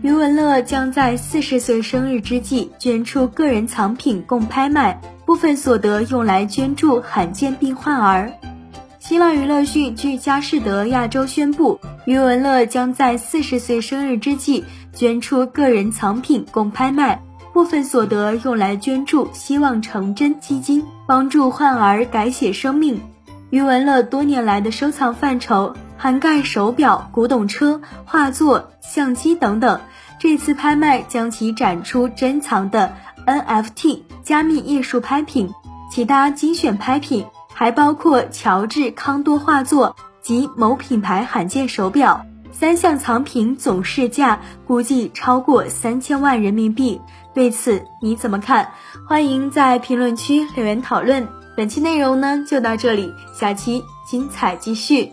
余文乐将在四十岁生日之际捐出个人藏品供拍卖，部分所得用来捐助罕见病患儿。新浪娱乐讯，据佳士得亚洲宣布，余文乐将在四十岁生日之际捐出个人藏品供拍卖，部分所得用来捐助希望成真基金，帮助患儿改写生命。余文乐多年来的收藏范畴。涵盖手表、古董车、画作、相机等等。这次拍卖将其展出珍藏的 NFT 加密艺术拍品，其他精选拍品还包括乔治康多画作及某品牌罕见手表。三项藏品总市价估计超过三千万人民币。对此你怎么看？欢迎在评论区留言讨论。本期内容呢就到这里，下期精彩继续。